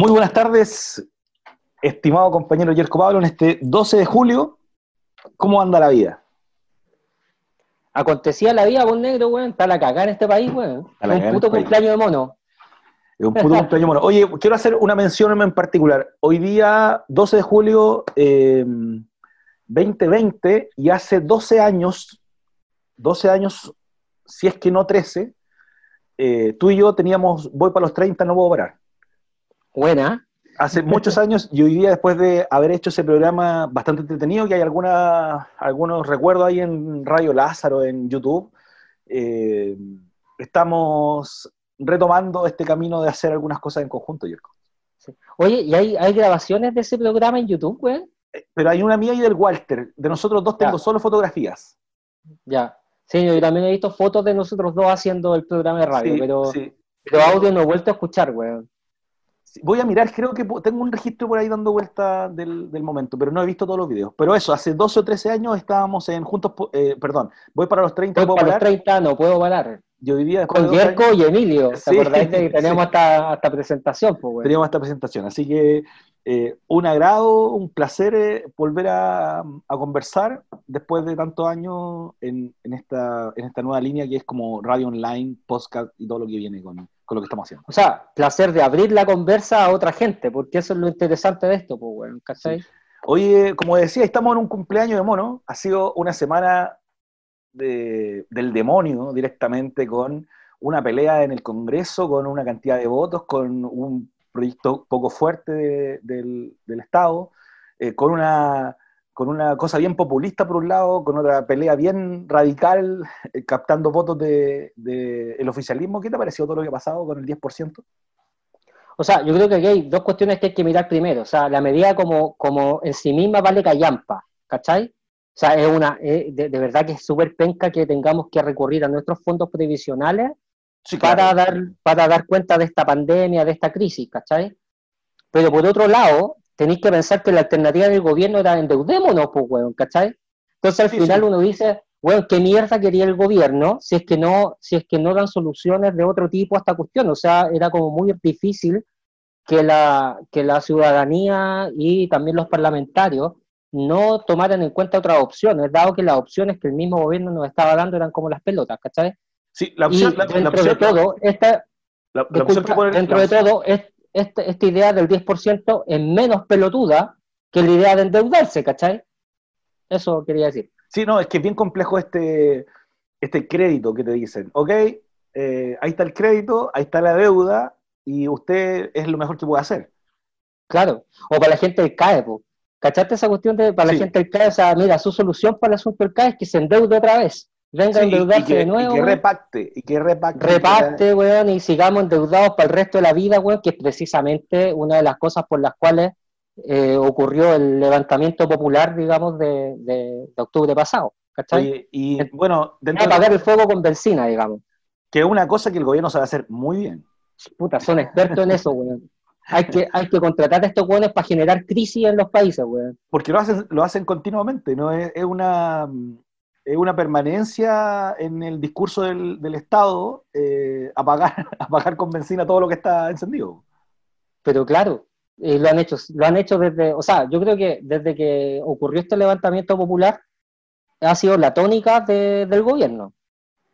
Muy buenas tardes, estimado compañero Yerko Pablo, en este 12 de julio. ¿Cómo anda la vida? Acontecía la vida, con negro, weón. Está la cagada en este país, weón. Un puto este cumpleaños de mono. Es un puto cumpleaños mono. Oye, quiero hacer una mención en particular. Hoy día, 12 de julio eh, 2020, y hace 12 años, 12 años, si es que no 13, eh, tú y yo teníamos, voy para los 30, no puedo parar. Buena. Hace muchos años y hoy día, después de haber hecho ese programa bastante entretenido, que hay alguna, algunos recuerdos ahí en Radio Lázaro, en YouTube, eh, estamos retomando este camino de hacer algunas cosas en conjunto, Yerko. Sí. Oye, ¿y hay, hay grabaciones de ese programa en YouTube, weón? Pero hay una mía y del Walter. De nosotros dos tengo Ya. solo fotografías. Ya. Sí, yo también he visto fotos de nosotros dos haciendo el programa de radio, Sí, pero, sí. pero audio no he vuelto a escuchar, weón. Sí, Voy a mirar, creo que tengo un registro por ahí dando vuelta del, del momento, pero no he visto todos los videos. Pero eso, hace 12 o 13 años estábamos en Juntos, eh, perdón, voy para los 30, Voy ¿puedo para los parar? 30, no puedo parar. Yo vivía Con Yerko años- y Emilio. ¿Te Sí, acordáis de que sí. teníamos hasta, hasta presentación, pues, teníamos esta presentación. Así que eh, un agrado, un placer eh, volver a, a conversar después de tantos años en, en esta, en esta nueva línea que es como radio online, podcast y todo lo que viene con, con lo que estamos haciendo. O sea, placer de abrir la conversa a otra gente, porque eso es lo interesante de esto, pues, weón, ¿cachai? Oye, como decía, estamos en un cumpleaños de mono. Ha sido una semana de- del demonio directamente con una pelea en el Congreso, con una cantidad de votos, con un proyecto poco fuerte de- del, del Estado, eh, con, una, con una cosa bien populista por un lado, con otra pelea bien radical, eh, captando votos del de, el oficialismo. ¿Qué te ha parecido todo lo que ha pasado con el 10%? O sea, yo creo que aquí hay dos cuestiones que hay que mirar primero. O sea, la medida como, como en sí misma vale callampa, ¿cachai? O sea, es una, es de, de verdad que es súper penca que tengamos que recurrir a nuestros fondos previsionales Sí, para, dar, para dar cuenta de esta pandemia, de esta crisis, ¿cachai? Pero por otro lado, tenéis que pensar que la alternativa del gobierno era endeudémonos, pues, weón, ¿cachai? Entonces al Sí, final sí. uno dice, weón, ¿qué mierda quería el gobierno si es que no, si es que no dan soluciones de otro tipo a esta cuestión? O sea, era como muy difícil que la, que la ciudadanía y también los parlamentarios no tomaran en cuenta otras opciones, dado que las opciones que el mismo gobierno nos estaba dando eran como las pelotas, ¿cachai? Sí, la opción, y la- la dentro opción- de todo, esta, la- la opción disculpa, que pone- dentro la de todo, es, este- esta idea del 10% es menos pelotuda que la idea de endeudarse, ¿cachai? Eso quería decir. Sí, no, es que es bien complejo este, este crédito que te dicen. Ok, eh, ahí está el crédito, ahí está la deuda y usted es lo mejor que puede hacer. Claro. O para la gente del CAE, po. ¿cachaste esa cuestión de para Sí. la gente del CAE? O sea, mira, su solución para el asunto del CAE es que se endeude otra vez. Venga Sí, a y, y endeudarse que, de y nuevo. que weón. repacte, y que repacte. reparte, weón, y sigamos endeudados para el resto de la vida, weón, que es precisamente una de las cosas por las cuales eh, ocurrió el levantamiento popular, digamos, de, de- de octubre pasado. ¿Cachai? Oye, y bueno, dentro de- apagar el fuego con benzina, digamos. que es una cosa que el gobierno sabe hacer muy bien. Puta, son expertos en eso, weón. Hay que, hay que contratar a estos weones para generar crisis en los países, weón. Porque lo hacen, lo hacen continuamente, ¿no? Es, es una, es una permanencia en el discurso del, del Estado eh, apagar, apagar con benzina todo lo que está encendido. Pero claro, eh, lo han hecho, lo han hecho desde, o sea, yo creo que desde que ocurrió este levantamiento popular ha sido la tónica de- del gobierno.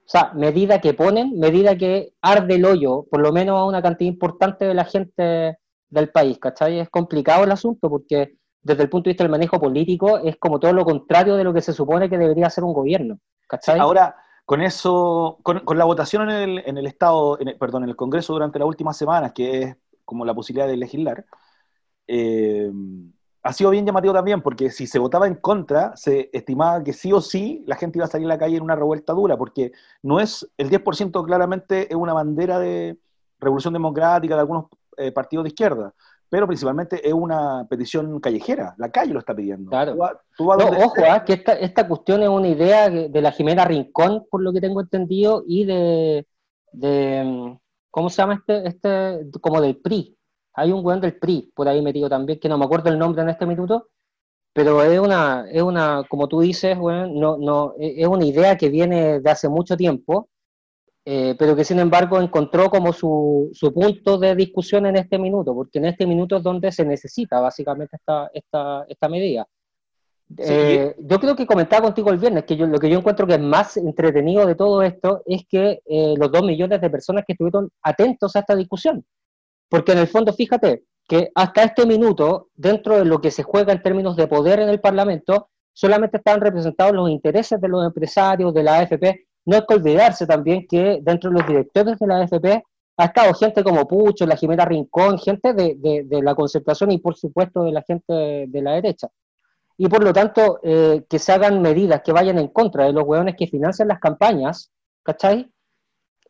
O sea, medida que ponen, medida que arde el hoyo, por lo menos a una cantidad importante de la gente del país, ¿cachai? Es complicado el asunto porque desde el punto de vista del manejo político es como todo lo contrario de lo que se supone que debería ser un gobierno, ¿cachai? ahora, con eso, con, con la votación en el, en el Estado, en el- perdón, en el Congreso durante las últimas semanas, que es como la posibilidad de legislar, eh, ha sido bien llamativo también, porque si se votaba en contra, se estimaba que sí o sí la gente iba a salir a la calle en una revuelta dura, porque no es, el 10% claramente es una bandera de revolución democrática de algunos eh, partidos de izquierda, pero principalmente es una petición callejera, la calle lo está pidiendo. Claro. Tú tú No, ojo, ah, que esta, esta cuestión es una idea de la Jimena Rincón, por lo que tengo entendido, y de, de ¿cómo se llama este? este como del PRI. Hay un weón del PRI por ahí metido también, que no me acuerdo el nombre en este minuto, pero es una, es una como tú dices, weón, no, no, es es una idea que viene de hace mucho tiempo eh, pero que sin embargo encontró como su, su, punto de discusión en este minuto, porque en este minuto es donde se necesita básicamente esta, esta, esta medida. Eh, yo creo que comentaba contigo el viernes que yo, lo que yo encuentro que es más entretenido de todo esto es que eh, los dos millones de personas que estuvieron atentos a esta discusión. Porque en el fondo, fíjate que hasta este minuto, dentro de lo que se juega en términos de poder en el Parlamento, solamente estaban representados los intereses de los empresarios, de la AFP. No hay que olvidarse también que dentro de los directores de la AFP ha estado gente como Pucho, la Jimena Rincón, gente de, de, la concertación y por supuesto de la gente de la derecha y por lo tanto eh, que se hagan medidas que vayan en contra de los hueones que financian las campañas, ¿cachai?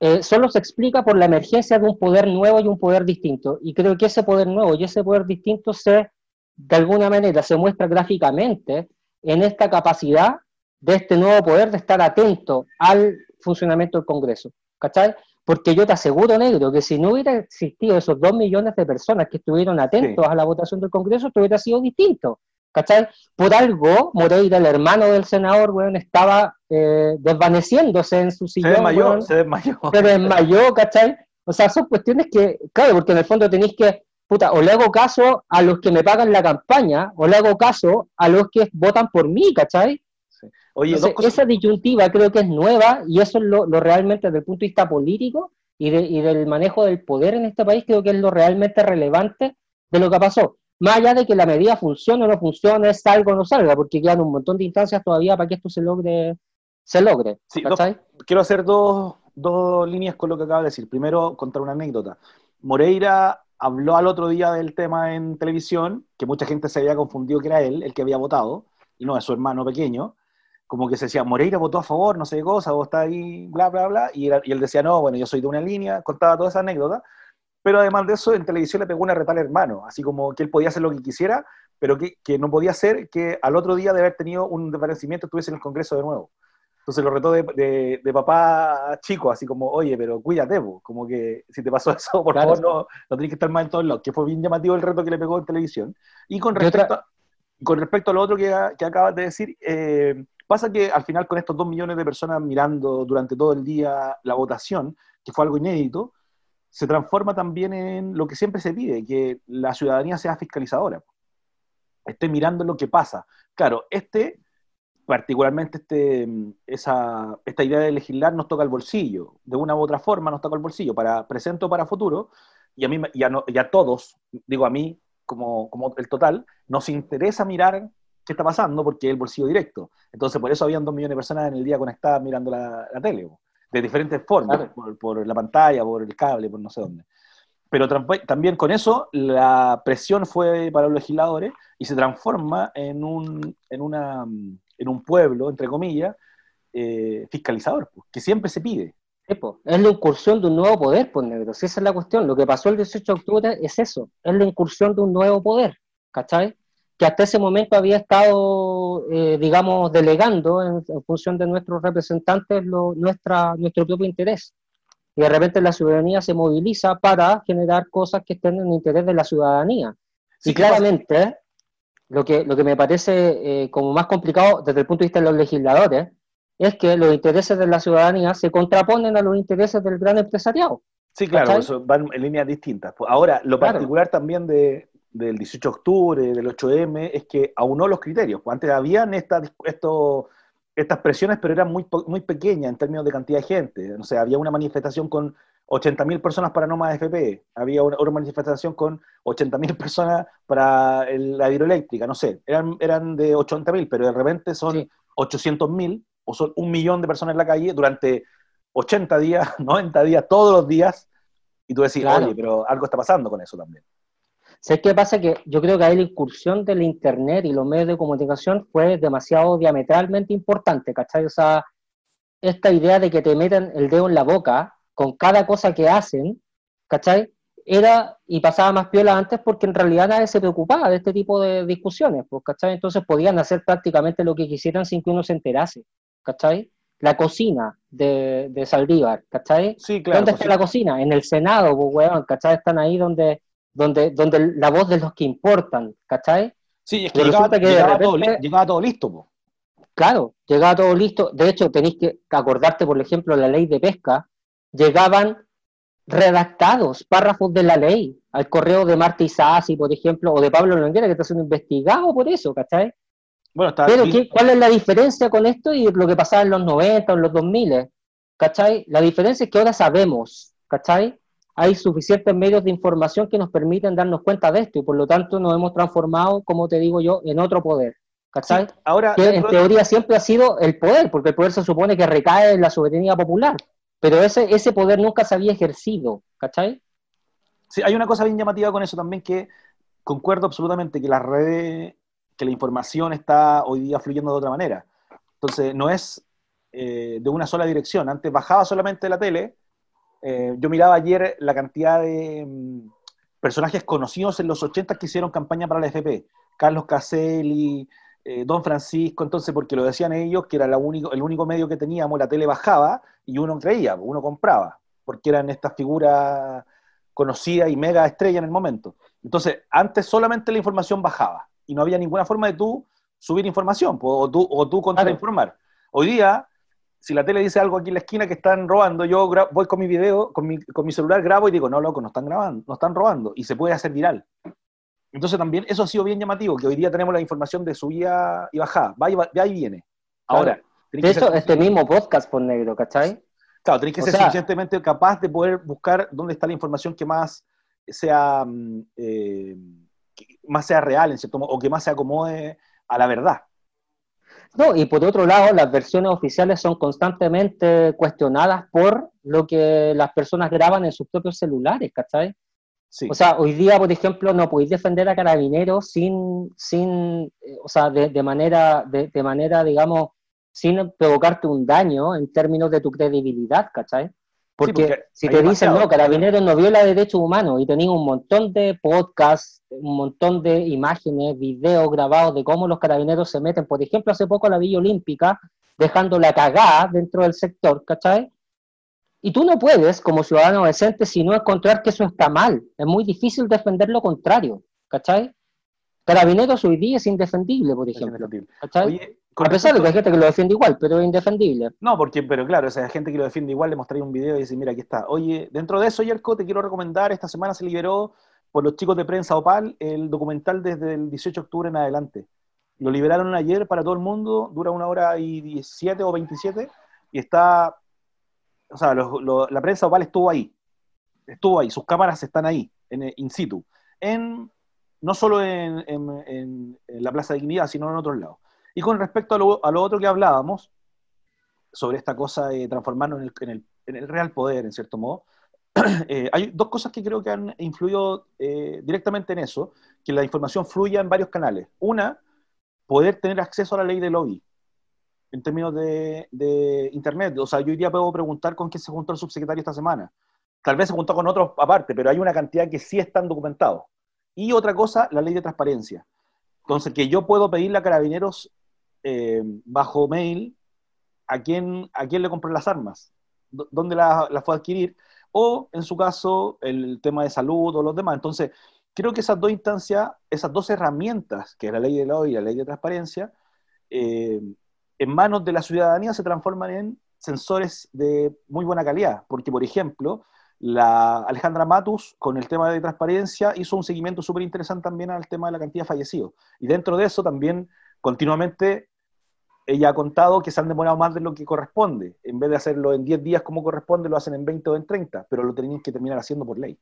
Eh, solo se explica por la emergencia de un poder nuevo y un poder distinto. Y creo que ese poder nuevo y ese poder distinto se, de alguna manera, se muestra gráficamente en esta capacidad de este nuevo poder de estar atento al funcionamiento del Congreso, ¿cachai? Porque yo te aseguro, negro, que si no hubiera existido esos dos millones de personas que estuvieron atentos a la votación del Congreso, esto hubiera sido distinto. ¿cachai? Por algo, Moreira, el hermano del senador, weón, estaba eh, desvaneciéndose en su sillón. Se desmayó, se desmayó. Se desmayó, ¿cachai? O sea, son cuestiones que, claro, porque en el fondo tenéis que, puta, o le hago caso a los que me pagan la campaña, o le hago caso a los que votan por mí, ¿cachai? Oye, esa disyuntiva creo que es nueva y eso es lo, lo realmente desde el punto de vista político y, de, y del manejo del poder en este país, creo que es lo realmente relevante de lo que pasó más allá de que la medida funcione o no funcione, salga o no salga, porque quedan un montón de instancias todavía para que esto se logre. Se logre quiero hacer dos, dos líneas con lo que acaba de decir. Primero, contar una anécdota. Moreira habló al otro día del tema en televisión, que mucha gente se había confundido que era él el que había votado, y no es su hermano pequeño, como que se decía, Moreira votó a favor, no sé qué cosa, vos está ahí, bla, bla, bla, y, y, él decía, no, bueno, yo soy de una línea, contaba toda esa anécdota, pero además de eso, en televisión le pegó una retal hermano, así como que él podía hacer lo que quisiera, pero que, que no podía ser que al otro día de haber tenido un desvanecimiento estuviese en el Congreso de nuevo. Entonces lo retó de, de, papá chico, así como, oye, pero cuídate, como que si te pasó eso, por favor, no, no tienes que estar mal en todos lados, que fue bien llamativo el reto que le pegó en televisión. Y con respecto, a, con respecto a lo otro que, que acabas de decir, eh, pasa que al final con estos dos millones de personas mirando durante todo el día la votación, que fue algo inédito, se transforma también en lo que siempre se pide, que la ciudadanía sea fiscalizadora, esté mirando lo que pasa. Claro, este, particularmente este, esa, esta idea de legislar nos toca el bolsillo, de una u otra forma nos toca el bolsillo, para presente o para futuro, y a mí y a, todos, digo a mí como, como el total, nos interesa mirar qué está pasando porque es el bolsillo directo. Entonces, por eso habían dos millones de personas en el día conectadas mirando la, la tele de diferentes formas, por, la pantalla, por el cable, por no sé dónde. Pero también con eso la presión fue para los legisladores y se transforma en un, en una, en un pueblo, entre comillas, eh, fiscalizador, que siempre se pide. Es la incursión de un nuevo poder, pues negro, esa es la cuestión. Lo que pasó el 18 de octubre es eso, es la incursión de un nuevo poder, ¿cachai? Que hasta ese momento había estado, eh, digamos, delegando en, función de nuestros representantes nuestra, nuestro propio interés. Y de repente la ciudadanía se moviliza para generar cosas que estén en interés de la ciudadanía. y claramente, lo que, lo que me parece eh, como más complicado desde el punto de vista de los legisladores es que los intereses de la ciudadanía se contraponen a los intereses del gran empresariado. Sí, claro, eso van en líneas distintas. Ahora, lo particular también de, del 18 de octubre, del 8M, es que aunó los criterios. Pues antes habían estas estas presiones, pero eran muy, muy pequeñas en términos de cantidad de gente. O sea, había una manifestación con 80.000 personas para no más FP, había una, manifestación con 80.000 personas para la hidroeléctrica, no sé, eran, eran de 80.000, pero de repente son 800.000 o son un millón de personas en la calle durante 80 días, 90 días, todos los días, y tú decís, oye, pero algo está pasando con eso también. ¿Sabes qué pasa? Que yo creo que ahí la incursión del Internet y los medios de comunicación fue demasiado diametralmente importante, ¿cachai? O sea, esta idea de que te metan el dedo en la boca con cada cosa que hacen, ¿cachai? Era y pasaba más piola antes porque en realidad nadie se preocupaba de este tipo de discusiones, pues, ¿cachai? Entonces podían hacer prácticamente lo que quisieran sin que uno se enterase, ¿cachai? La cocina de, de Saldívar, ¿cachai? Sí, claro. ¿Dónde está la cocina? En el Senado, pues, weón, ¿cachai? Están ahí donde donde, donde la voz de los que importan, ¿cachai? Sí, es que, llegaba, todo, llegaba, todo, listo. Claro, llegaba todo listo. De hecho, tenéis que acordarte, por ejemplo, la ley de pesca, llegaban redactados párrafos de la ley al correo de Marta Isasi, por ejemplo, o de Pablo Longuera, que está siendo investigado por eso, ¿cachai? Bueno, está Pero ¿cuál es la diferencia con esto y lo que pasaba en los 90 o en los 2000? ¿Cachai? La diferencia es que ahora sabemos, ¿cachai? Hay suficientes medios de información que nos permiten darnos cuenta de esto y por lo tanto nos hemos transformado, como te digo yo, en otro poder. ¿Cachai? ahora, que en teoría siempre ha sido el poder, porque el poder se supone que recae en la soberanía popular, pero ese, ese poder nunca se había ejercido, ¿cachai? Sí, hay una cosa bien llamativa con eso también que concuerdo absolutamente que las redes, que la información está hoy día fluyendo de otra manera. Entonces, no es eh, de una sola dirección. Antes bajaba solamente la tele. Eh, yo miraba ayer la cantidad de mm, personajes conocidos en los 80 que hicieron campaña para la FP. Carlos Caselli, eh, Don Francisco, entonces, porque lo decían ellos, que era la único, el único medio que teníamos, la tele bajaba y uno creía, uno compraba, porque eran estas figuras conocidas y mega estrellas en el momento. Entonces, antes solamente la información bajaba y no había ninguna forma de tú subir información o tú, o tú contrainformar. Hoy día, si la tele dice algo aquí en la esquina que están robando, yo voy con mi video, con mi, con mi celular, grabo y digo, no, loco, no están grabando, no están robando, y se puede hacer viral. Entonces también eso ha sido bien llamativo, que hoy día tenemos la información de subida y bajada, va y, va, y viene. Ahora. De hecho, este mismo podcast por negro, ¿cachai? Claro, tenés que ser suficientemente capaz de poder buscar dónde está la información que más sea, mm, eh, más sea real, en cierto modo, o que más se acomode a la verdad. No, y por otro lado, las versiones oficiales son constantemente cuestionadas por lo que las personas graban en sus propios celulares, ¿cachai? O sea, hoy día, por ejemplo, no podéis defender a carabineros sin, sin eh, o sea, de, manera, de, manera, digamos, sin provocarte un daño en términos de tu credibilidad, ¿cachai? Porque, si te dicen, no, carabineros no viola derechos humanos y tenéis un montón de podcasts, un montón de imágenes, videos grabados de cómo los carabineros se meten, por ejemplo, hace poco la Villa Olímpica, dejando la cagada dentro del sector, ¿cachai? Y tú no puedes, como ciudadano decente, sino encontrar que eso está mal. Es muy difícil defender lo contrario, ¿cachai? Carabineros hoy día es indefendible, por ejemplo. ¿cachai? A pesar de que hay gente que lo defiende igual, pero es indefendible. No, porque, pero claro, o sea, hay gente que lo defiende igual, le mostraría un video y dice, mira, aquí está. Oye, dentro de eso, Yerko, te quiero recomendar, esta semana se liberó por los chicos de prensa Opal el documental desde el 18 de octubre en adelante. Lo liberaron ayer para todo el mundo, dura una hora y 17 o 27, y está o sea, la prensa oval estuvo ahí, estuvo ahí, sus cámaras están ahí, en, in situ, en, no solo en, la Plaza de Dignidad, sino en otros lados. Y con respecto a lo, otro que hablábamos, sobre esta cosa de transformarnos en el, real poder, en cierto modo, eh, hay dos cosas que creo que han influido eh, directamente en eso, que la información fluya en varios canales. Una, poder tener acceso a la ley de lobby en términos de, Internet. O sea, yo hoy día puedo preguntar con quién se juntó el subsecretario esta semana. Tal vez se juntó con otros aparte, pero hay una cantidad que sí están documentados. Y otra cosa, la ley de transparencia. Entonces, que yo puedo pedirle a carabineros eh, bajo mail a quién, a quién le compré las armas, dónde las la fue a adquirir, o en su caso, el tema de salud o los demás. Entonces, creo que esas dos instancias, esas dos herramientas, que es la ley de ley y la ley de transparencia, eh, en manos de la ciudadanía se transforman en sensores de muy buena calidad, porque por ejemplo, la Alejandra Matus con el tema de transparencia hizo un seguimiento súper interesante también al tema de la cantidad de fallecidos. Y dentro de eso también continuamente ella ha contado que se han demorado más de lo que corresponde. En vez de hacerlo en 10 días como corresponde, lo hacen en 20 o en 30, pero lo tenían que terminar haciendo por ley.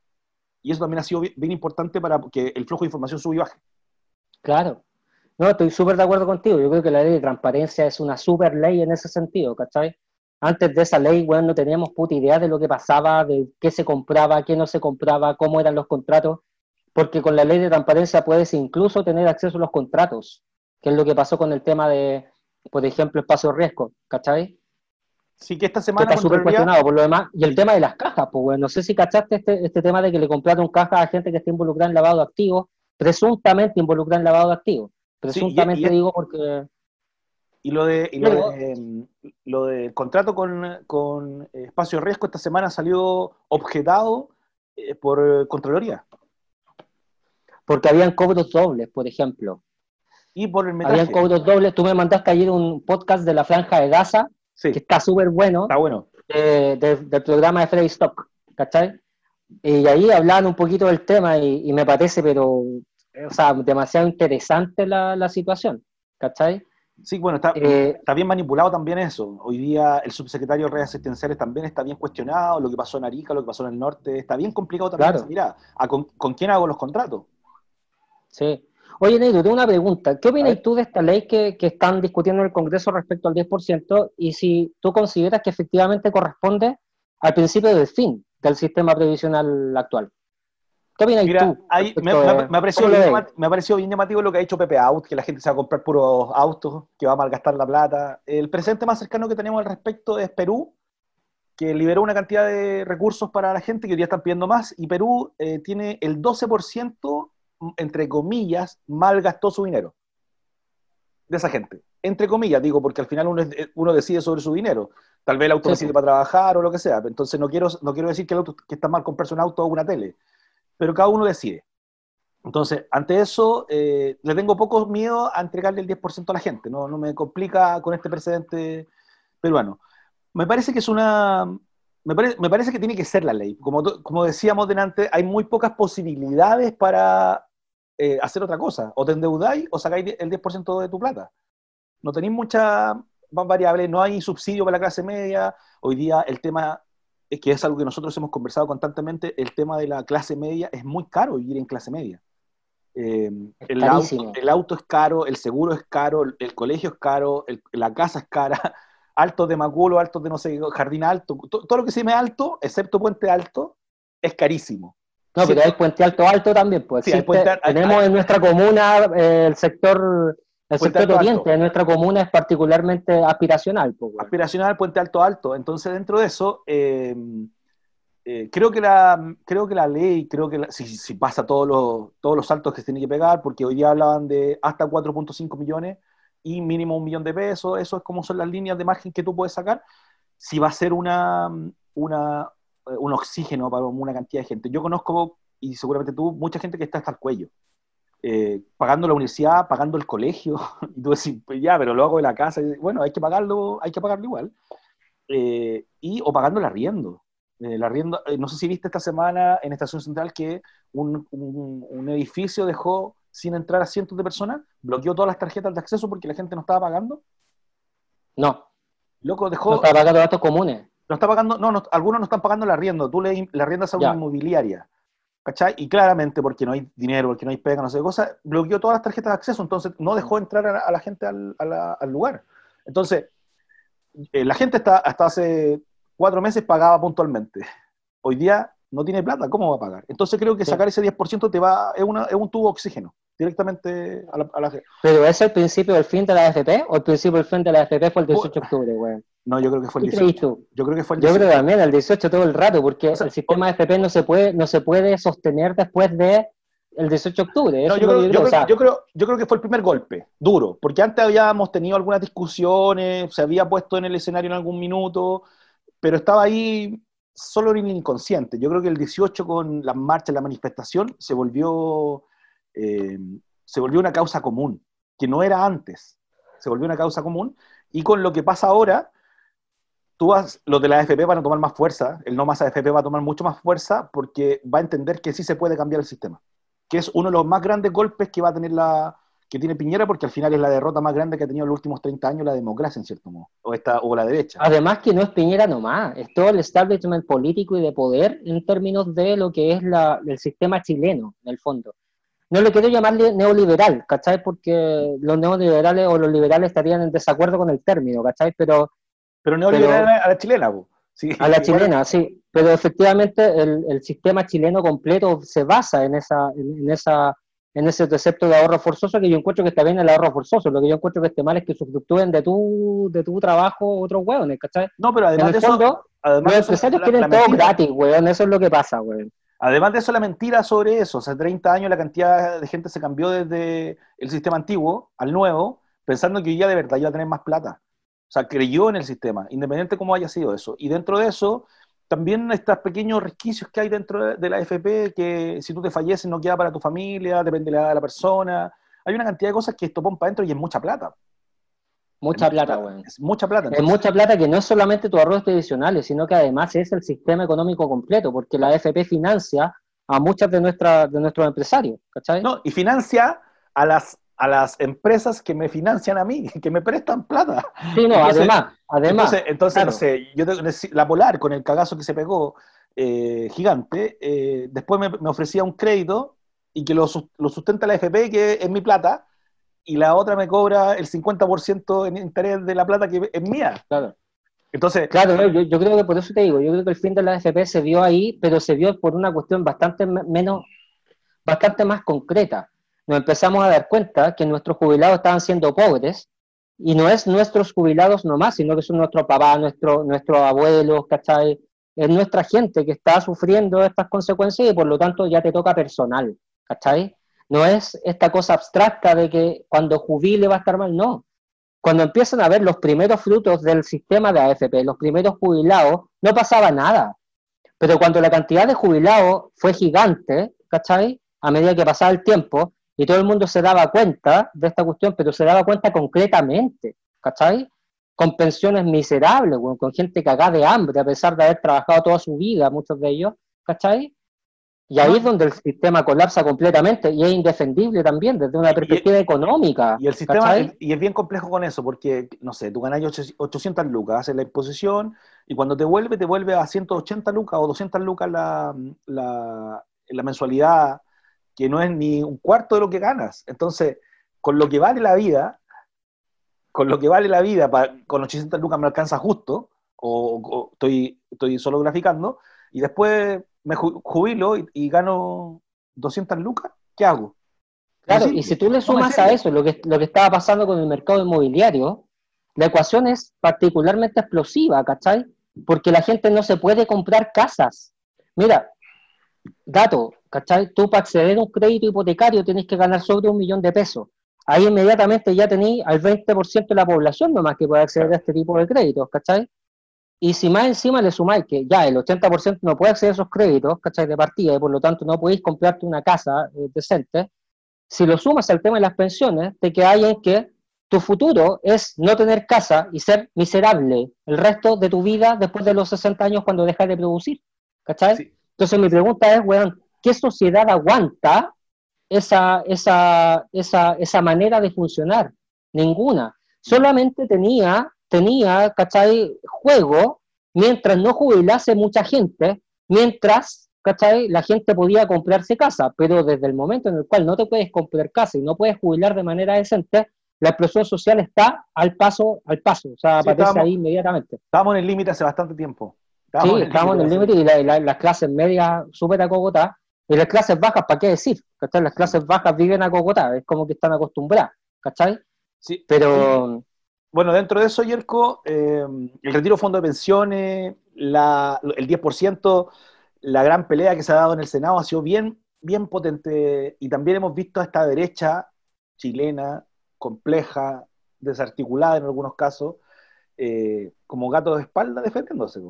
Y eso también ha sido bien importante para que el flujo de información suba y baje. Claro, no, estoy súper de acuerdo contigo. Yo creo que la ley de transparencia es una súper ley en ese sentido, ¿cachai? Antes de esa ley, bueno, no teníamos puta idea de lo que pasaba, de qué se compraba, qué no se compraba, cómo eran los contratos, porque con la ley de transparencia puedes incluso tener acceso a los contratos, que es lo que pasó con el tema de, por ejemplo, espacio riesgo, ¿cachai? Sí, que esta semana... está súper cuestionado por lo demás. Y el tema de las cajas, pues bueno, no sé si cachaste este, este tema de que le compraron cajas a gente que está involucrada en lavado de activos, presuntamente involucrada en lavado de activos. Presuntamente digo porque... Y lo de, em, lo del contrato con, con Espacio Riesgo esta semana salió objetado eh, por Contraloría. Porque habían cobros dobles, por ejemplo. Y por el metraje. Habían cobros dobles. Tú me mandaste ayer un podcast de la Franja de Gaza, que está súper bueno. Está bueno. del programa de Freddy Stock, ¿cachai? Y ahí hablaban un poquito del tema y, me parece, pero, o sea, demasiado interesante la, la situación, ¿cachai? Sí, bueno, está, eh, está, bien manipulado también eso. Hoy día el subsecretario de redes asistenciales también está bien cuestionado, lo que pasó en Arica, lo que pasó en el norte, está bien complicado también. Claro. Mira, con, con, quién hago los contratos? Sí. Oye, Neiro, tengo una pregunta. ¿Qué opinas tú de esta ley que, que, están discutiendo en el Congreso respecto al 10% y si tú consideras que efectivamente corresponde al principio del fin del sistema previsional actual? ¿Qué opinas tú? me, ha parecido bien, me, bien, llamativo lo que ha dicho Pepe Out, que la gente se va a comprar puros autos, que va a malgastar la plata. El presente más cercano que tenemos al respecto es Perú, que liberó una cantidad de recursos para la gente que hoy día están pidiendo más, y Perú eh, tiene el 12% entre comillas, malgastó su dinero. De esa gente. Entre comillas, digo, porque al final uno, uno decide sobre su dinero. Tal vez el auto decide para trabajar o lo que sea. Entonces no quiero, no quiero decir que, el auto, que está mal comprarse un auto o una tele, pero cada uno decide. Entonces, ante eso, eh, le tengo poco miedo a entregarle el 10% a la gente. No, no me complica con este precedente peruano. Me parece que es una, me, parece que tiene que ser la ley. Como, como decíamos delante, hay muy pocas posibilidades para eh, hacer otra cosa. O te endeudáis o sacáis el 10% de tu plata. No tenéis muchas variables, no hay subsidio para la clase media. Hoy día el tema, es que es algo que nosotros hemos conversado constantemente, el tema de la clase media es muy caro vivir en clase media. Eh, el, auto, el, auto, es caro, el seguro es caro, el, colegio es caro, la casa es cara. Altos de Maculo, altos de no sé, Jardín Alto, todo lo que se llame alto, excepto Puente Alto, es carísimo. No, pero hay Puente Alto Alto también, pues. tenemos en nuestra comuna eh, el sector el sector oriente de nuestra comuna es particularmente aspiracional. Pues, aspiracional, Puente Alto Alto. Entonces, dentro de eso, eh, eh, creo, que la, creo que la ley, creo que si, pasa todos los, todos los saltos que se tienen que pegar, porque hoy día hablaban de hasta 4.5 millones, y mínimo un millón de pesos, eso es como son las líneas de margen que tú puedes sacar, si va a ser una, una, eh, un oxígeno para una cantidad de gente. Yo conozco, y seguramente tú, mucha gente que está hasta el cuello, eh, pagando la universidad, pagando el colegio, y tú decís, pues ya, pero lo hago de la casa, bueno, hay que pagarlo, hay que pagarlo igual, eh, y o pagando el arriendo. el arriendo, no sé si viste esta semana en Estación Central que un, un, un edificio dejó sin entrar a cientos de personas, bloqueó todas las tarjetas de acceso porque la gente no estaba pagando. No. Loco, dejó. No está pagando datos comunes. No está pagando, no, algunos no están pagando la arriendo. Tú le, la arriendas a una inmobiliaria. ¿Cachai? Y claramente, porque no hay dinero, porque no hay pega, no sé qué cosa, bloqueó todas las tarjetas de acceso, entonces no dejó entrar a, la gente al, lugar. Entonces, eh, la gente hasta, hasta hace cuatro meses pagaba puntualmente. Hoy día no tiene plata, ¿cómo va a pagar? Entonces creo que sacar ese 10% te va, es, una, es un tubo de oxígeno directamente a la, a ¿Pero es el principio del fin de la AFP o el principio del fin de la AFP fue el 18 de octubre, güey? No, yo creo que fue el 18. Yo creo que fue el 18. Yo creo también el 18 todo el rato, porque el sistema de AFP no se puede, no se puede sostener después de el 18 de octubre. No, yo, creo, yo, creo, yo, creo, yo, creo, que fue el primer golpe, duro, porque antes habíamos tenido algunas discusiones, se había puesto en el escenario en algún minuto, pero estaba ahí solo en el inconsciente. Yo creo que el 18 con las marchas, la manifestación, se volvió eh, se volvió una causa común, que no era antes, se volvió una causa común, y con lo que pasa ahora, tú vas, los de la AFP van a tomar más fuerza, el no más AFP va a tomar mucho más fuerza porque va a entender que sí se puede cambiar el sistema, que es uno de los más grandes golpes que va a tener la, que tiene Piñera, porque al final es la derrota más grande que ha tenido en los últimos 30 años la democracia, en cierto modo, o, esta, o la derecha. Además que no es Piñera nomás, es todo el establishment político y de poder en términos de lo que es el sistema chileno, en el fondo no le quiero llamarle neoliberal, ¿cachai? Porque los neoliberales o los liberales estarían en desacuerdo con el término, ¿cachai? Pero, pero neoliberal a la chilena, Sí, a la chilena, sí. Pero efectivamente el, sistema chileno completo se basa en esa, en, esa, en ese concepto de ahorro forzoso que yo encuentro que está bien el ahorro forzoso. Lo que yo encuentro que esté mal es que substituyen de tu, de tu trabajo otros hueones, ¿cachai? No, pero además de eso, además los empresarios quieren todo gratis, weón. Eso es lo que pasa, weón. Además de eso, la mentira sobre eso. Hace 30 años la cantidad de gente se cambió desde el sistema antiguo al nuevo, pensando que hoy día de verdad iba a tener más plata. O sea, creyó en el sistema, independiente de cómo haya sido eso. Y dentro de eso, también estos pequeños resquicios que hay dentro de la FP, que si tú te falleces no queda para tu familia, depende de la, persona. Hay una cantidad de cosas que estopón para adentro y es mucha plata. Mucha plata, weón. Es mucha plata. Es mucha plata que no es solamente tus ahorros tradicionales, sino que además es el sistema económico completo, porque la AFP financia a muchas de, nuestra, de nuestros empresarios, ¿cachai? No, y financia a las, a las empresas que me financian a mí, que me prestan plata. Sí, no, además, además. Entonces, entonces no sé, yo la Polar con el cagazo que se pegó eh, gigante, eh, después me, me, ofrecía un crédito y que lo, lo sustenta la FP, que es mi plata, y la otra me cobra el 50% en interés de la plata que es mía. Claro. Entonces, claro, yo, yo, creo que por eso te digo, yo creo que el fin de la AFP se vio ahí, pero se vio por una cuestión bastante menos, bastante más concreta. Nos empezamos a dar cuenta que nuestros jubilados estaban siendo pobres, y no es nuestros jubilados nomás, sino que son nuestros papás, nuestro, nuestros abuelos, ¿cachai? Es nuestra gente que está sufriendo estas consecuencias y por lo tanto ya te toca personal, ¿cachai? No es esta cosa abstracta de que cuando jubile va a estar mal, no cuando empiezan a ver los primeros frutos del sistema de AFP, los primeros jubilados, no pasaba nada. Pero cuando la cantidad de jubilados fue gigante, ¿cachai? A medida que pasaba el tiempo, y todo el mundo se daba cuenta de esta cuestión, pero se daba cuenta concretamente, ¿cachai? Con pensiones miserables, con gente cagada de hambre, a pesar de haber trabajado toda su vida, muchos de ellos, ¿cachai? Y ahí es donde el sistema colapsa completamente y es indefendible también desde una perspectiva económica. Y el sistema, y es bien complejo con eso, porque, no sé, tú ganas 800 lucas, haces la imposición y cuando te vuelve, te vuelve a 180 lucas o 200 lucas la, la, la mensualidad, que no es ni un cuarto de lo que ganas. Entonces, con lo que vale la vida, con lo que vale la vida, con 800 lucas me alcanza justo, o, o estoy, estoy solo graficando, y después me jubilo y, gano 200 lucas, ¿qué hago? Claro, y si tú le sumas a eso lo que, lo que estaba pasando con el mercado inmobiliario, la ecuación es particularmente explosiva, ¿cachai? Porque la gente no se puede comprar casas. Mira, dato, ¿cachai? Tú para acceder a un crédito hipotecario tienes que ganar sobre un millón de pesos. Ahí inmediatamente ya tenéis al 20% de la población nomás que puede acceder a este tipo de créditos, ¿cachai? Y si más encima le sumáis que ya el 80% no puede acceder a esos créditos, ¿cachai? De partida, y por lo tanto no podéis comprarte una casa eh, decente, si lo sumas al tema de las pensiones, te queda en que tu futuro es no tener casa y ser miserable el resto de tu vida después de los 60 años cuando dejas de producir, ¿cachai? Entonces mi pregunta es, weón, ¿qué sociedad aguanta esa, esa, esa, esa manera de funcionar? Ninguna. Solamente tenía tenía, ¿cachai? Juego mientras no jubilase mucha gente, mientras, ¿cachai? La gente podía comprarse casa, pero desde el momento en el cual no te puedes comprar casa y no puedes jubilar de manera decente, la explosión social está al paso, al paso, o sea, aparece ahí inmediatamente. Estamos en el límite hace bastante tiempo. sí, estamos en el límite y las clases medias súper acogotadas, y las clases bajas, ¿para qué decir? ¿cachai? Las clases bajas viven acogotadas, es como que están acostumbradas, ¿cachai? Sí. Pero bueno, dentro de eso, Yerko, eh, el retiro fondo de pensiones, la, el 10%, la gran pelea que se ha dado en el Senado ha sido bien, bien potente y también hemos visto a esta derecha chilena, compleja, desarticulada en algunos casos, eh, como gato de espalda defendiéndose.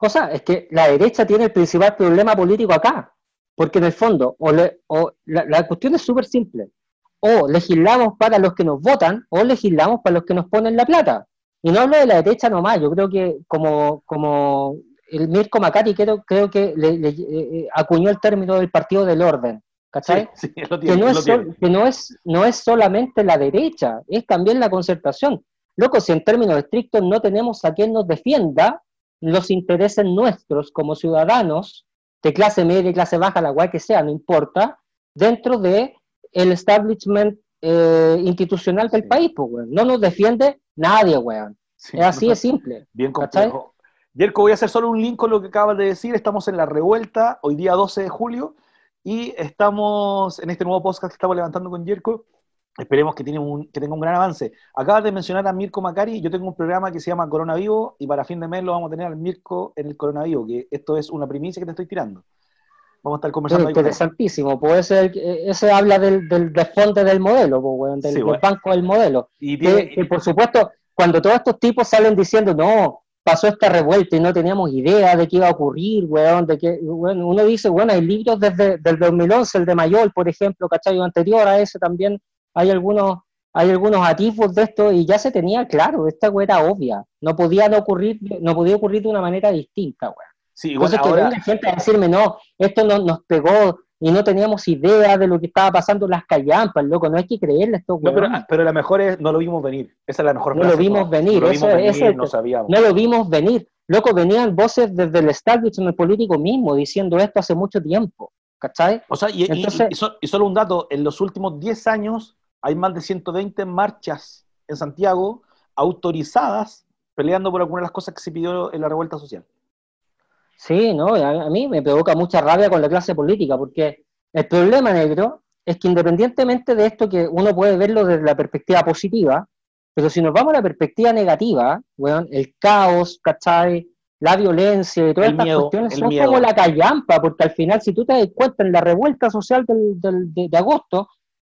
O sea, es que la derecha tiene el principal problema político acá, porque en el fondo, o, o la, la, cuestión es súper simple o legislamos para los que nos votan o legislamos para los que nos ponen la plata. Y no hablo de la derecha nomás, yo creo que como, como el Mirko Macari creo, creo que le, eh, acuñó el término del partido del orden, ¿cachai? que, no es, que no, es, no es solamente la derecha, es también la concertación. Loco, si en términos estrictos no tenemos a quien nos defienda los intereses nuestros como ciudadanos, de clase media y clase baja, la cual que sea, no importa, dentro de el establishment eh, institucional del país, pues, No nos defiende nadie, weón. es así de simple. Bien complejo. Yerko, voy a hacer solo un link con lo que acabas de decir. Estamos en la revuelta, hoy día 12 de julio, y estamos en este nuevo podcast que estamos levantando con Yerko. Esperemos que, tiene un, que tenga un gran avance. Acabas de mencionar a Mirko Macari. Yo tengo un programa que se llama Corona Vivo y para fin de mes lo vamos a tener al Mirko en el Corona Vivo, que esto es una primicia que te estoy tirando. Vamos a estar conversando. interesantísimo, pues ese, ese habla del, del desfonte del modelo, pues, del, banco del modelo. Y, por supuesto, cuando todos estos tipos salen diciendo, no, pasó esta revuelta y no teníamos idea de qué iba a ocurrir, weón, de que, bueno, uno dice, bueno, hay libros desde el 2011, el de Mayol, por ejemplo, ¿cachai? Anterior a ese también hay algunos, hay algunos atisbos de esto y ya se tenía claro, esta weá era obvia, no podía no ocurrir, no podía ocurrir de una manera distinta, weá. Sí, igual Entonces ahora, que venga gente a decirme, no, esto no, nos pegó y no teníamos idea de lo que estaba pasando en las callampas, loco, no hay que creerle a estos no, pero, pero la mejor es, no lo vimos venir. Esa es la mejor No lo vimos venir, No lo eso- vimos venir, ese es el- no sabíamos. No lo vimos venir. Loco, venían voces desde el establishment político mismo diciendo esto hace mucho tiempo, ¿cachai? O sea, y, y- Entonces- y so- y solo un dato, en los últimos 10 años hay más de 120 marchas en Santiago autorizadas peleando por algunas de las cosas que se pidió en la revuelta social. Sí, no, a, a mí me provoca mucha rabia con la clase política, porque el problema negro es que independientemente de esto que uno puede verlo desde la perspectiva positiva, pero si nos vamos a la perspectiva negativa, weón, el caos, ¿cachai? La violencia y todas El estas miedo, cuestiones son miedo. como la callampa, porque al final, si tú te das cuenta en la revuelta social del, del- de, de agosto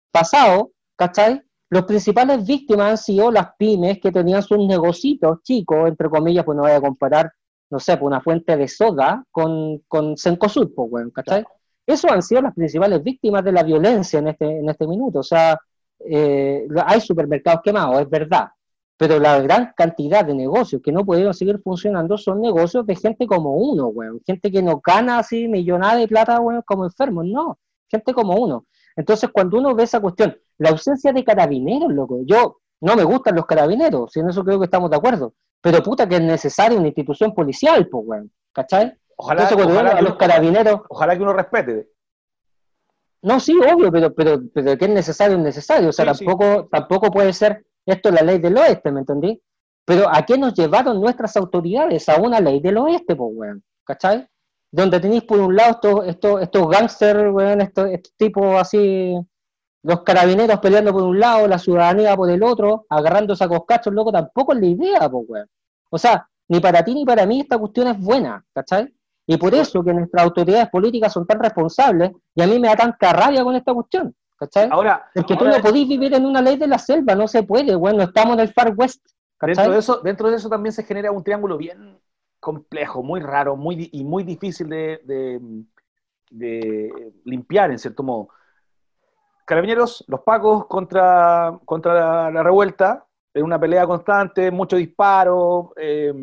pasado, ¿cachai? Los principales víctimas han sido las pymes que tenían sus negocitos chicos, entre comillas, pues no voy a comparar no sé, pues una fuente de soda con, con Cencosud, pues, weón, ¿cachai? Esos han sido las principales víctimas de la violencia en este, en este minuto. O sea, eh, hay supermercados quemados, es verdad, pero la gran cantidad de negocios que no pudieron seguir funcionando son negocios de gente como uno, weón. Gente que no gana así millonada de plata, weón, como enfermos, no. Gente como uno. Entonces, cuando uno ve esa cuestión, la ausencia de carabineros, loco, yo no me gustan los carabineros, si en eso creo que estamos de acuerdo, pero puta que es necesaria una institución policial, pues, weón, ¿cachai? Ojalá, Entonces, cuando ojalá a que los uno- carabineros, ojalá que uno respete. no, sí, obvio, pero, pero, pero que es necesario, es necesario. O sea, Sí, sí. tampoco, tampoco puede ser esto la ley del oeste, ¿me entendí? Pero ¿a qué nos llevaron nuestras autoridades? A una ley del oeste, pues, weón, ¿cachai? Donde tenéis por un lado estos, estos, estos gángsters, weón, estos, estos tipos así, los carabineros peleando por un lado, la ciudadanía por el otro, agarrándose a coscachos, loco, tampoco es la idea, pues, weón. O sea, ni para ti ni para mí esta cuestión es buena, ¿cachai? Y por eso que nuestras autoridades políticas son tan responsables y a mí me da tanta rabia con esta cuestión, ¿cachai? Ahora, Porque tú no podís vivir en una ley de la selva, no se puede, bueno, estamos en el Far West, dentro, ¿cachai? de eso, dentro de eso también se genera un triángulo bien complejo, muy raro muy, y muy difícil de, de- de limpiar, en cierto modo. Carabineros, los pacos contra, contra la, revuelta, en una pelea constante, muchos disparos, eh,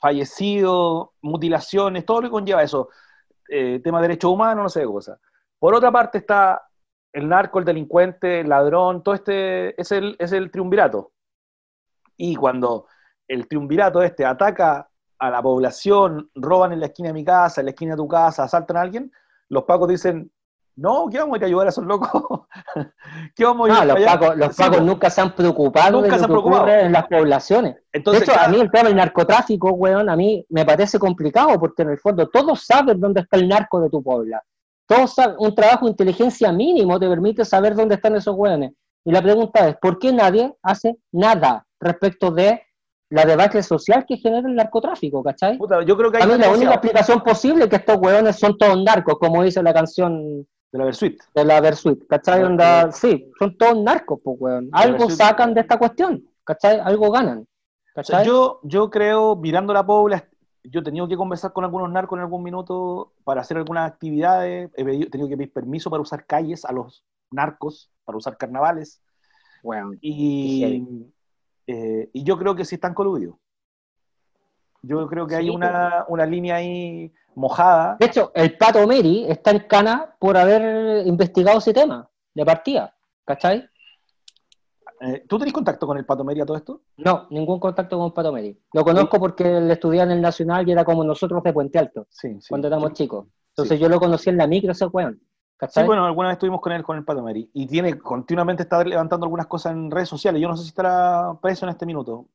fallecidos, mutilaciones, todo lo que conlleva eso. Eh, tema de derechos humanos, no sé qué cosa. Por otra parte está el narco, el delincuente, el ladrón, todo este es el, es el triunvirato. Y cuando el triunvirato este ataca a la población, roban en la esquina de mi casa, en la esquina de tu casa, asaltan a alguien, los pacos dicen, no, ¿qué vamos a ir a ayudar a esos locos? ¿Qué vamos a Ah, los allá?". pacos, los pacos nunca se han preocupado Nunca de se han lo que preocupado. ocurre en las poblaciones. Entonces, de hecho, claro, a mí el tema del narcotráfico, weón, a mí me parece complicado porque en el fondo todos saben dónde está el narco de tu puebla. Todos saben, un trabajo de inteligencia mínimo te permite saber dónde están esos weones. Y la pregunta es, ¿por qué nadie hace nada respecto de la debacle social que genera el narcotráfico, ¿cachai? puta, yo creo que hay A mí la única explicación posible es que estos weones son todos narcos, como dice la canción de la Versuit. de la Versuit, ¿cachai? Onda, sí, son todos narcos, pues, weón. Algo sacan de esta cuestión, ¿cachai? Algo ganan, O sea, ¿cachai? yo, yo creo, mirando la pobla, yo he tenido que conversar con algunos narcos en algún minuto para hacer algunas actividades, he pedido- tenido que pedir permiso para usar calles a los narcos, para usar carnavales. Qué y, eh, y yo creo que sí están coludidos. Yo creo que hay Sí, una, una línea ahí mojada. De hecho, el Pato Meri está en cana por haber investigado ese tema de partida, ¿cachai? Eh, ¿Tú tenés contacto con el Pato Meri a todo esto? No, ningún contacto con Pato Meri. Lo conozco porque él estudiaba en el Nacional y era como nosotros de Puente Alto, Sí, sí. cuando éramos Sí. chicos. Entonces Sí. yo lo conocí en la micro ese weón, Sí, ¿cachai? bueno, alguna vez estuvimos con él, con el Pato Meri, y tiene, continuamente está levantando algunas cosas en redes sociales. Yo no sé si estará preso en este minuto.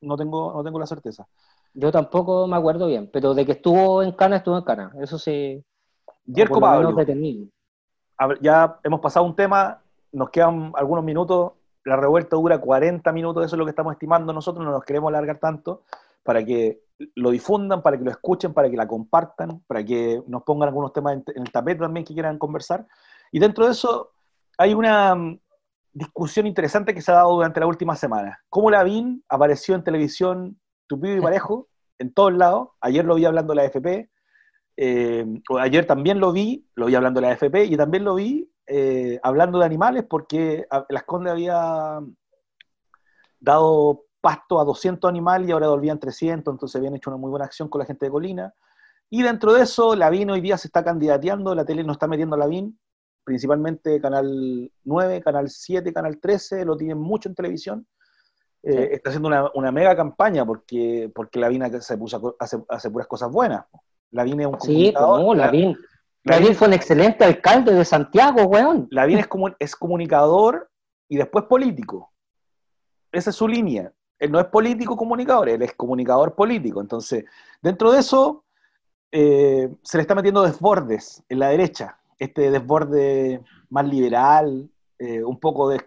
No tengo, no tengo la certeza. Yo tampoco me acuerdo bien, pero de que estuvo en cana, estuvo en cana. Eso sí, Yerko Pablo, ya hemos pasado un tema, nos quedan algunos minutos, la revuelta dura 40 minutos, eso es lo que estamos estimando nosotros, no nos queremos alargar tanto, para que lo difundan, para que lo escuchen, para que la compartan, para que nos pongan algunos temas en, en el tapete también que quieran conversar. Y dentro de eso hay una mm, discusión interesante que se ha dado durante la última semana. Cómo Lavín apareció en televisión tupido y parejo, en todos lados. Ayer lo vi hablando de la AFP, eh, o ayer también lo vi, lo vi hablando de la AFP, y también lo vi eh, hablando de animales, porque a- Las Condes había dado pasto a 200 animales y ahora volvían 300, entonces habían hecho una muy buena acción con la gente de Colina. Y dentro de eso, Lavín hoy día se está candidateando, la tele no está metiendo a Lavín, principalmente Canal 9, Canal 7, Canal 13, lo tienen mucho en televisión. Eh, está haciendo una, mega campaña porque, porque Lavín se puso hace, hace puras cosas buenas. Lavín es un Sí, no, Lavín. Lavín fue un excelente alcalde de Santiago, weón. Lavín es, como, es comunicador y después político. Esa es su línea. Él no es político comunicador, él es comunicador político. Entonces, dentro de eso, eh, se le está metiendo desbordes en la derecha. Este desborde más liberal, eh, un, poco de,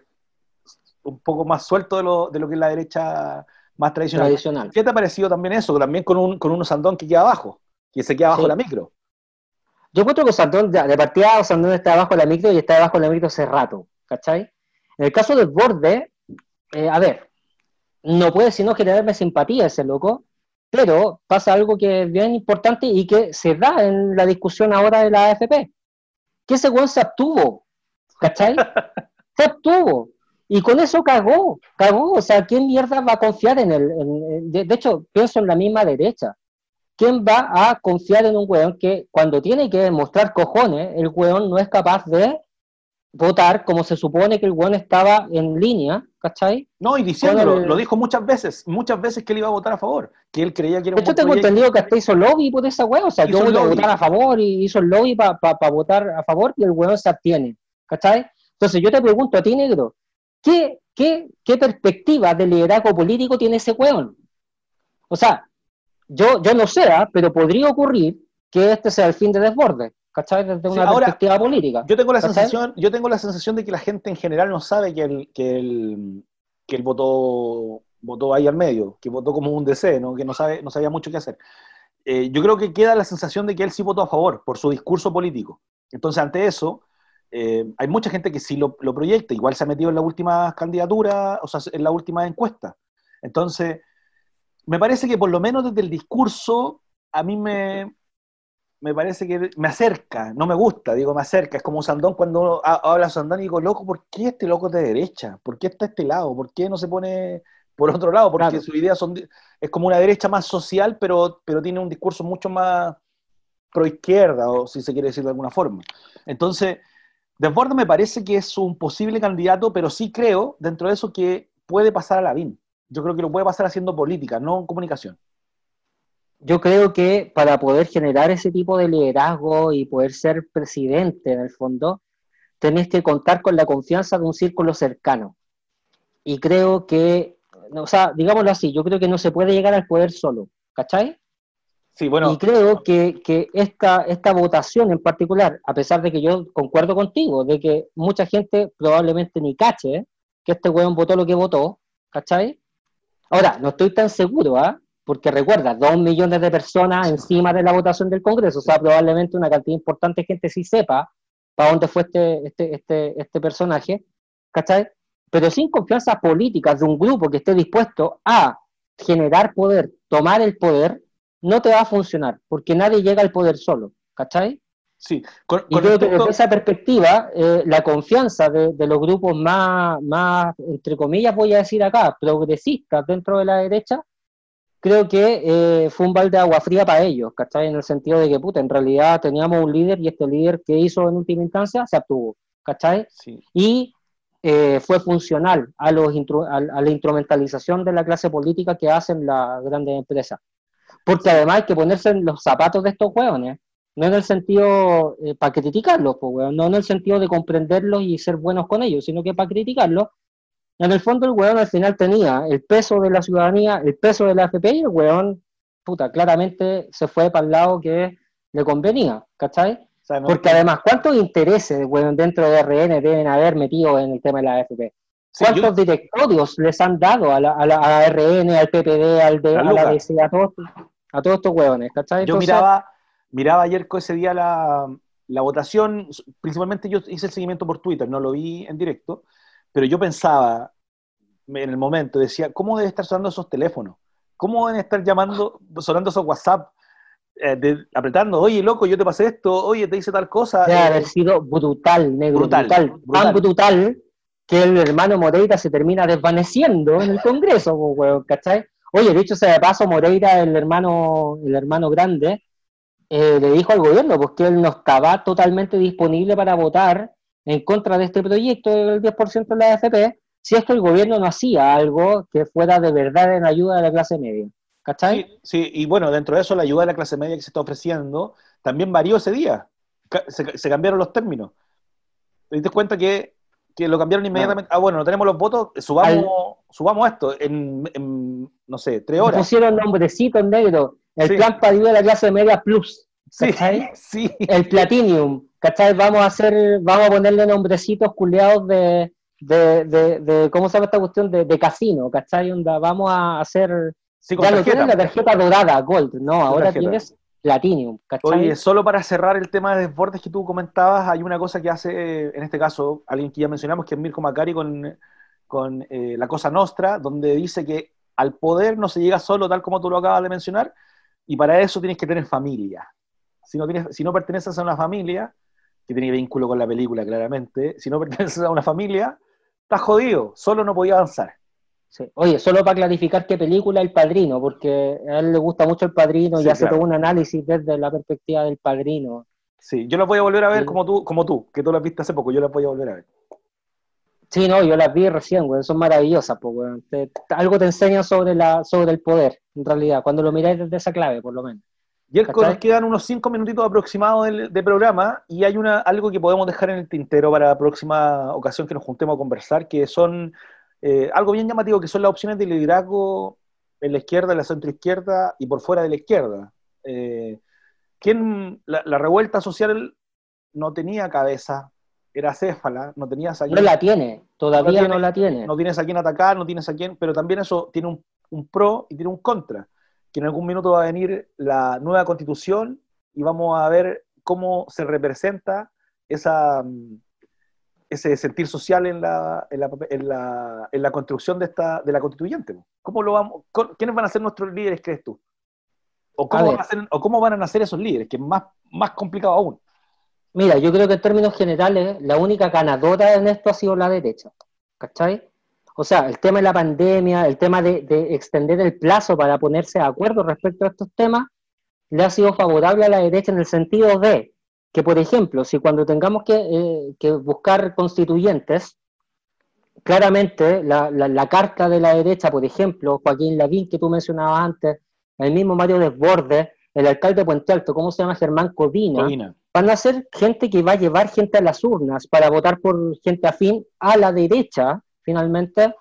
un poco más suelto de lo, de lo que es la derecha más tradicional. tradicional. ¿Qué te ha parecido también eso? También con un, con un Sandón que queda abajo, que se queda abajo de la micro. Yo encuentro que Sandón, de partida, Sandón está abajo de la micro y está abajo de la micro hace rato, ¿cachai? En el caso del borde, eh, a ver, no puede sino generarme simpatía ese loco, pero pasa algo que es bien importante y que se da en la discusión ahora de la AFP, que ese weón se abstuvo, ¿cachai? se abstuvo. Y con eso cagó, cagó. O sea, ¿quién mierda va a confiar en él? de, hecho, pienso en la misma derecha. ¿Quién va a confiar en un weón que cuando tiene que demostrar cojones, el weón no es capaz de votar como se supone que el weón estaba en línea, ¿cachai? No, y diciéndolo, lo dijo muchas veces, muchas veces que él iba a votar a favor, que él creía que era un Yo tengo entendido que hasta hizo lobby por esa weón, o sea, yo voy a votar a favor y hizo el lobby para votar a favor y el weón se abstiene, ¿cachai? Entonces yo te pregunto a ti, negro, ¿qué, qué, qué perspectiva de liderazgo político tiene ese weón? O sea, yo, yo no sé, ¿ah? pero podría ocurrir que este sea el fin de desborde. ¿cachai? Desde una perspectiva política. Yo tengo, la sensación, yo tengo la sensación de que la gente en general no sabe que el, que el, que votó, votó ahí al medio, que votó como un DC, ¿no? que no, sabe, no sabía mucho qué hacer. Eh, yo creo que queda la sensación de que él sí votó a favor por su discurso político. Entonces, ante eso, eh, hay mucha gente que sí lo, lo, proyecta, igual se ha metido en la última candidatura, o sea, en la última encuesta. Entonces, me parece que por lo menos desde el discurso, a mí me, me parece que me acerca, no me gusta, digo, me acerca. Es como Sandón cuando habla Sandón y digo, loco, ¿por qué este loco es de derecha? ¿Por qué está a este lado? ¿Por qué no se pone por otro lado? Porque su idea son, es como una derecha más social, pero, pero tiene un discurso mucho más pro izquierda, o si se quiere decir de alguna forma. Entonces, Desbordes me parece que es un posible candidato, pero sí creo, dentro de eso, que puede pasar a la BIN. Yo creo que lo puede pasar haciendo política, no comunicación yo creo que para poder generar ese tipo de liderazgo y poder ser presidente en el fondo, tenés que contar con la confianza de un círculo cercano. Y creo que, o sea, digámoslo así, yo creo que no se puede llegar al poder solo, ¿cachai? Y creo que, que esta, esta votación en particular, a pesar de que yo concuerdo contigo, de que mucha gente probablemente ni cache que este weón votó lo que votó, ¿cachai? Ahora, no estoy tan seguro, ¿ah? porque recuerda, dos millones de personas encima de la votación del Congreso, o sea, probablemente una cantidad importante de gente sí sepa para dónde fue este, este, este, este personaje, ¿cachai? Pero sin confianza política de un grupo que esté dispuesto a generar poder, tomar el poder, no te va a funcionar, porque nadie llega al poder solo, ¿cachai? Sí, y creo que desde esa perspectiva, eh, la confianza de, de, los grupos más, más, entre comillas, voy a decir acá, progresistas dentro de la derecha, creo que eh, fue un balde de agua fría para ellos, ¿cachai? En el sentido de que, puta, en realidad teníamos un líder y este líder que hizo en última instancia se obtuvo, ¿cachai? Y eh, fue funcional a, los a, la instrumentalización de la clase política que hacen las grandes empresas. Porque además hay que ponerse en los zapatos de estos hueones, no en el sentido eh, para criticarlos, pues, no en el sentido de comprenderlos y ser buenos con ellos, sino que para criticarlos. En el fondo el weón al final tenía el peso de la ciudadanía, el peso de la AFP y el weón, puta, claramente se fue para el lado que le convenía, ¿cachai? Porque además, ¿cuántos intereses weón, dentro de RN deben haber metido en el tema de la AFP? ¿Cuántos directorios les han dado a la, a la RN, al PPD, al de, a la DC, a todos, a todos estos hueones, ¿cachai? yo miraba, miraba ayer ese día la, la votación, principalmente yo hice el seguimiento por Twitter, no lo vi en directo, pero yo pensaba en el momento, decía, ¿cómo debe estar sonando esos teléfonos? ¿Cómo deben estar llamando, sonando esos WhatsApp? Eh, apretando, oye, loco, yo te pasé esto, oye, te hice tal cosa. Debe haber sido brutal, negro, brutal, brutal, brutal. Tan brutal que el hermano Moreira se termina desvaneciendo en el Congreso, ¿cachai? Oye, dicho sea de paso, Moreira, el hermano, el hermano grande, eh, le dijo al gobierno pues, que él no estaba totalmente disponible para votar en contra de este proyecto del 10% de la AFP si es que el gobierno no hacía algo que fuera de verdad en ayuda de la clase media. ¿Cachai? Sí, y bueno, dentro de eso la ayuda de la clase media que se está ofreciendo también varió ese día. Se, cambiaron los términos. ¿Te diste cuenta que, lo cambiaron inmediatamente? Ah, bueno, no tenemos los votos, subamos, subamos esto en, no sé, tres horas. Pusieron nombrecito en negro. El plan para de la clase media plus. ¿cachai? Sí, El Platinum. ¿Cachai? Vamos a hacer, vamos a ponerle nombrecitos culeados de, de, ¿cómo se llama esta cuestión? De, casino, ¿cachai? Onda, vamos a hacer... Sí, ya tienes la tarjeta dorada, Gold, no, ahora tienes Platinum, ¿cachai? Oye, solo para cerrar el tema de desbordes que tú comentabas, hay una cosa que hace, en este caso, alguien que ya mencionamos, que es Mirko Macari con, eh, La Cosa Nostra, donde dice que al poder no se llega solo, tal como tú lo acabas de mencionar, y para eso tienes que tener familia. Si no, tienes, si no perteneces a una familia, que tiene vínculo con la película claramente, si no perteneces a una familia, está jodido, solo no podía avanzar. Oye, solo para clarificar qué película El Padrino, porque a él le gusta mucho El Padrino y hace todo un análisis desde la perspectiva del Padrino. Sí, yo las voy a volver a ver como tú, como tú, que tú las viste hace poco, yo las voy a volver a ver. Sí, no, yo las vi recién, güey, son maravillosas, pues, algo te enseñan sobre, la, sobre el poder, en realidad, cuando lo miráis desde esa clave, por lo menos. Y el nos quedan unos cinco minutitos aproximados de, programa y hay una, algo que podemos dejar en el tintero para la próxima ocasión que nos juntemos a conversar, que son eh, algo bien llamativo, que son las opciones de liderazgo en la izquierda, en la centroizquierda y por fuera de la izquierda. Eh, ¿quién, la, revuelta social no tenía cabeza, era céfala, no tenías a No la tiene, todavía no, la tiene. No tienes a quién atacar, no tienes a quién, pero también eso tiene un, un pro y tiene un contra que en algún minuto va a venir la nueva constitución y vamos a ver cómo se representa esa, mm, ese sentir social en la, en la, en la, construcción de, esta, de la constituyente. ¿Cómo lo vamos, ¿Quiénes van a ser nuestros líderes, crees tú? ¿O cómo, van a, ser, ¿O cómo van a nacer esos líderes? Que es más, más complicado aún. Mira, yo creo que en términos generales, la única ganadora en esto ha sido la derecha. ¿Cachai? O sea, el tema de la pandemia, el tema de, extender el plazo para ponerse de acuerdo respecto a estos temas, le ha sido favorable a la derecha en el sentido de que, por ejemplo, si cuando tengamos que, eh, buscar constituyentes, claramente la, la, carta de la derecha, por ejemplo, Joaquín Lavín, que tú mencionabas antes, el mismo Mario Desbordes, el alcalde de Puente Alto, ¿cómo se llama? Germán Codina, van a ser gente que va a llevar gente a las urnas para votar por gente afín a la derecha, finalmente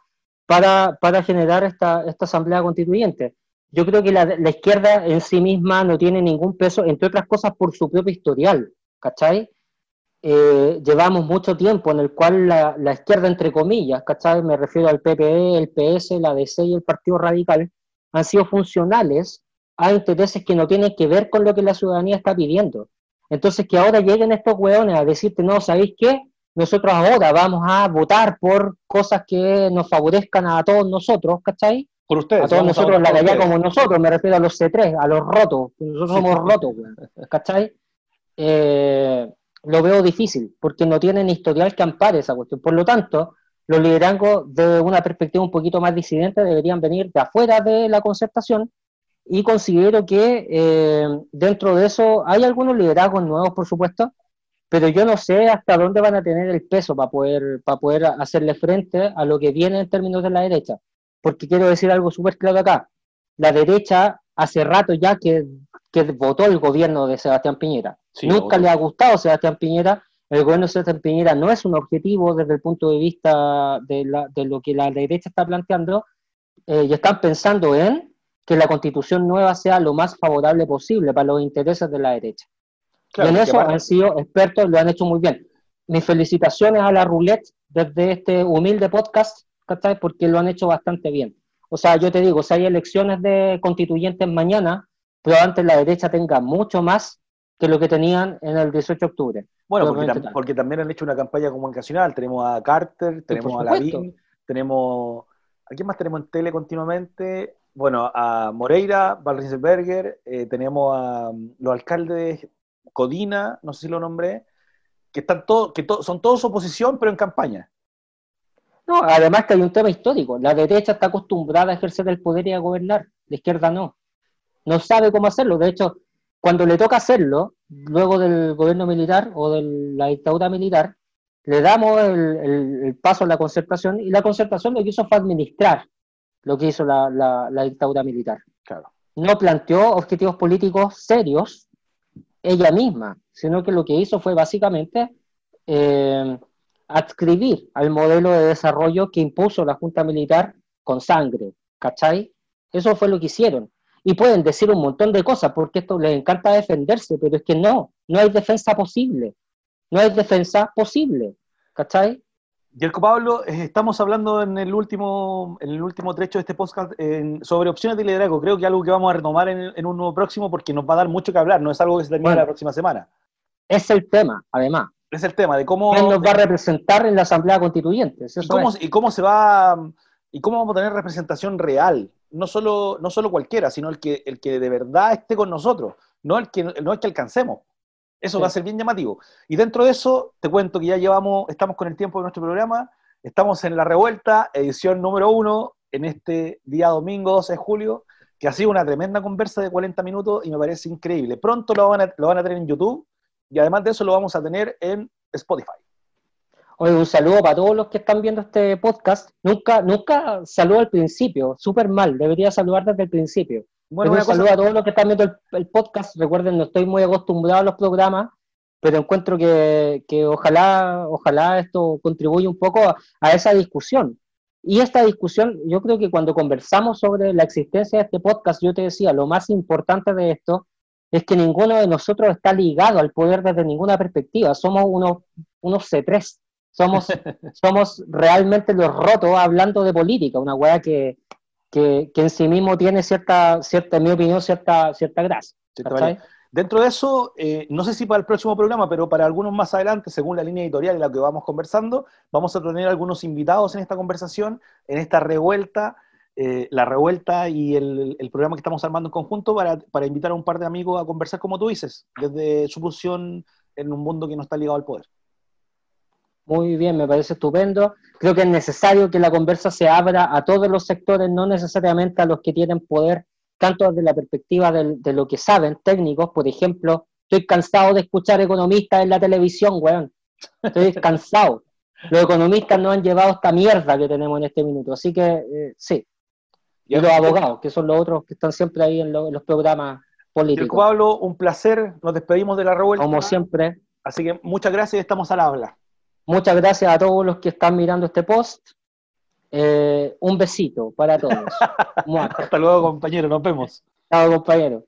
para, para generar esta, esta, asamblea constituyente. Yo creo que la, la, izquierda en sí misma no tiene ningún peso, entre otras cosas por su propio historial, ¿cachai? Eh, llevamos mucho tiempo en el cual la, la, izquierda, entre comillas, ¿cachai? Me refiero al PPE, el PS, la DC y el Partido Radical, han sido funcionales a intereses que no tienen que ver con lo que la ciudadanía está pidiendo. Entonces, que ahora lleguen estos hueones a decirte, no, ¿sabéis qué? nosotros ahora vamos a votar por cosas que nos favorezcan a todos nosotros, ¿cachai? Por ustedes. A todos nosotros, la allá como nosotros, me refiero a los C3, a los rotos, nosotros somos rotos, ¿cachai? Eh, lo veo difícil, porque no tienen historial que ampare esa cuestión. Por lo tanto, los liderazgos de una perspectiva un poquito más disidente deberían venir de afuera de la concertación y considero que eh, dentro de eso hay algunos liderazgos nuevos, por supuesto, pero yo no sé hasta dónde van a tener el peso para poder, para poder hacerle frente a lo que viene en términos de la derecha. Porque quiero decir algo súper claro acá. La derecha hace rato ya que, que votó el gobierno de Sebastián Piñera. Nunca le ha gustado Sebastián Piñera. El gobierno de Sebastián Piñera no es un objetivo desde el punto de vista de, la, de lo que la derecha está planteando. Eh, y están pensando en que la constitución nueva sea lo más favorable posible para los intereses de la derecha y en eso han sido expertos, lo han hecho muy bien. Mis felicitaciones a la Roulette desde este humilde podcast, ¿cachai? Porque lo han hecho bastante bien. O sea, yo te digo, si hay elecciones de constituyentes mañana, antes la derecha tenga mucho más que lo que tenían en el 18 de octubre. Bueno, porque, también han hecho una campaña comunicacional. Tenemos a Carter, tenemos a Lavín, tenemos... ¿A quién más tenemos en tele continuamente? Bueno, a Moreira, Val eh, tenemos a um, los alcaldes Codina, no sé si lo nombré, que están todos, que son todos oposición, pero en campaña. No, además que hay un tema histórico. La derecha está acostumbrada a ejercer el poder y a gobernar, la izquierda no. No sabe cómo hacerlo. De hecho, cuando le toca hacerlo, luego del gobierno militar o de la dictadura militar, le damos el, paso a la concertación y la concertación lo que hizo fue administrar lo que hizo la, dictadura militar. Claro. No planteó objetivos políticos serios ella misma, sino que lo que hizo fue básicamente eh, adscribir al modelo de desarrollo que impuso la Junta Militar con sangre, ¿cachai? Eso fue lo que hicieron. Y pueden decir un montón de cosas, porque esto les encanta defenderse, pero es que no, no hay defensa posible. No hay defensa posible, ¿cachai? Yerko Pablo, eh, estamos hablando en el último, en el último trecho de este podcast sobre opciones de liderazgo. Creo que algo que vamos a retomar en, un nuevo próximo porque nos va a dar mucho que hablar, no es algo que se termine la próxima semana. Es el tema, además. Es el tema de cómo... ¿Quién nos va a representar en la Asamblea Constituyente? Y cómo, y cómo, se va... Y cómo vamos a tener representación real. No solo, no solo cualquiera, sino el que, el que de verdad esté con nosotros, no el que, no el que alcancemos. Eso va a ser bien llamativo. Y dentro de eso, te cuento que ya llevamos, estamos con el tiempo de nuestro programa, estamos en La Revuelta, edición número uno, en este día domingo 12 de julio, que ha sido una tremenda conversa de 40 minutos y me parece increíble. Pronto lo van a, lo van a tener en YouTube y además de eso lo vamos a tener en Spotify. Oye, un saludo para todos los que están viendo este podcast. Nunca, nunca saludo al principio, súper mal, debería saludar desde el principio. Bueno, un saludo a todos los que están viendo el, podcast. Recuerden, no estoy muy acostumbrado a los programas, pero encuentro que, ojalá, ojalá esto contribuya un poco a, esa discusión. Y esta discusión, yo creo que cuando conversamos sobre la existencia de este podcast, yo te decía, lo más importante de esto es que ninguno de nosotros está ligado al poder desde ninguna perspectiva. Somos unos, unos C3. Somos, somos realmente los rotos hablando de política, una weá que, que, en sí mismo tiene cierta, cierta, en mi opinión, cierta, cierta gracia. Dentro de eso, eh, no sé si para el próximo programa, pero para algunos más adelante, según la línea editorial en la que vamos conversando, vamos a tener algunos invitados en esta conversación, en esta revuelta, eh, la revuelta y el, el, programa que estamos armando en conjunto para, para, invitar a un par de amigos a conversar, como tú dices, desde su posición en un mundo que no está ligado al poder. Muy bien, me parece estupendo. Creo que es necesario que la conversa se abra a todos los sectores, no necesariamente a los que tienen poder, tanto desde la perspectiva de, lo que saben, técnicos, por ejemplo. Estoy cansado de escuchar economistas en la televisión, weón. Estoy cansado. Los economistas no han llevado esta mierda que tenemos en este minuto. Así que, eh, sí. Y los abogados, que son los otros que están siempre ahí en, los programas políticos. Pablo, un placer. Nos despedimos de la revuelta. Como siempre. Así que muchas gracias y estamos al habla. Muchas gracias a todos los que están mirando este post. Eh, un besito para todos. Hasta luego, compañero. Nos vemos. Chao, compañero.